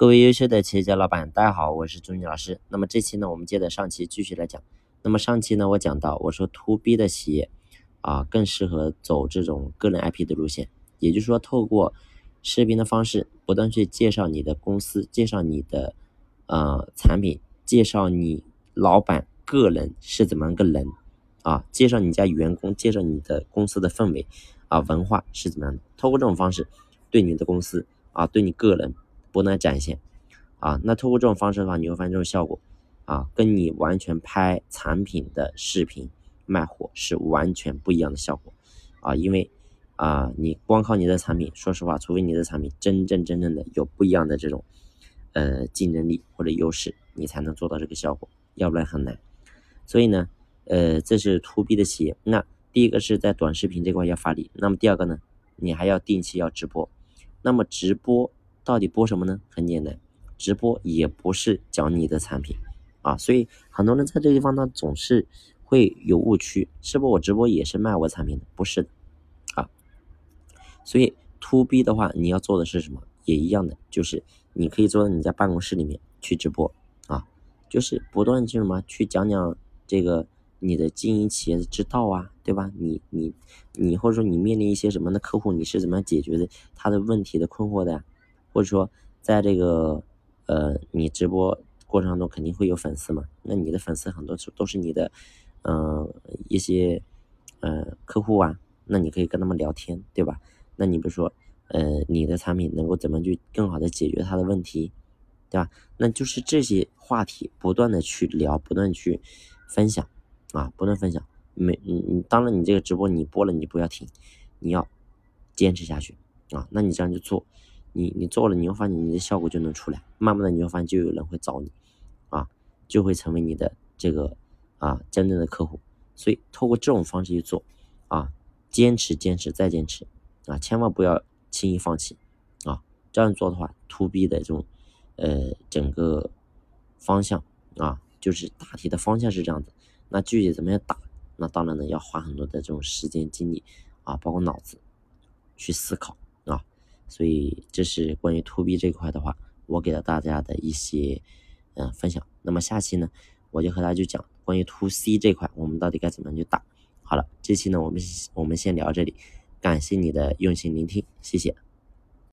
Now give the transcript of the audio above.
各位优秀的企业家老板，大家好，我是朱宇老师。那么这期呢，我们接着上期继续来讲。那么上期呢，我讲到我说 to B 的企业啊，更适合走这种个人 IP 的路线，也就是说，透过视频的方式，不断去介绍你的公司，介绍你的呃产品，介绍你老板个人是怎么样个人啊，介绍你家员工，介绍你的公司的氛围啊文化是怎么样的。透过这种方式，对你的公司啊，对你个人。不断展现，啊，那通过这种方式的话，你会发现这种效果，啊，跟你完全拍产品的视频卖货是完全不一样的效果，啊，因为啊，你光靠你的产品，说实话，除非你的产品真真正正的有不一样的这种呃竞争力或者优势，你才能做到这个效果，要不然很难。所以呢，呃，这是 to B 的企业，那第一个是在短视频这块要发力，那么第二个呢，你还要定期要直播，那么直播。到底播什么呢？很简单，直播也不是讲你的产品啊，所以很多人在这个地方呢总是会有误区，是不？我直播也是卖我产品的，不是的啊。所以 to B 的话，你要做的是什么？也一样的，就是你可以坐在你家办公室里面去直播啊，就是不断去什么去讲讲这个你的经营企业的之道啊，对吧？你你你或者说你面临一些什么的客户，你是怎么解决的他的问题的困惑的呀？或者说，在这个呃，你直播过程中肯定会有粉丝嘛？那你的粉丝很多是都是你的，嗯，一些呃客户啊，那你可以跟他们聊天，对吧？那你比如说，呃，你的产品能够怎么去更好的解决他的问题，对吧？那就是这些话题不断的去聊，不断去分享啊，不断分享。没，你你当然你这个直播你播了，你不要停，你要坚持下去啊。那你这样就做。你你做了，你会发现你的效果就能出来，慢慢的你会发现就有人会找你，啊，就会成为你的这个啊真正的客户。所以透过这种方式去做，啊，坚持坚持再坚持，啊，千万不要轻易放弃，啊，这样做的话，to B 的这种呃整个方向啊，就是大体的方向是这样子。那具体怎么样打，那当然呢要花很多的这种时间精力啊，包括脑子去思考。所以这是关于 to B 这块的话，我给了大家的一些嗯分享。那么下期呢，我就和大家就讲关于 to C 这块，我们到底该怎么去打。好了，这期呢我们我们先聊这里，感谢你的用心聆听，谢谢。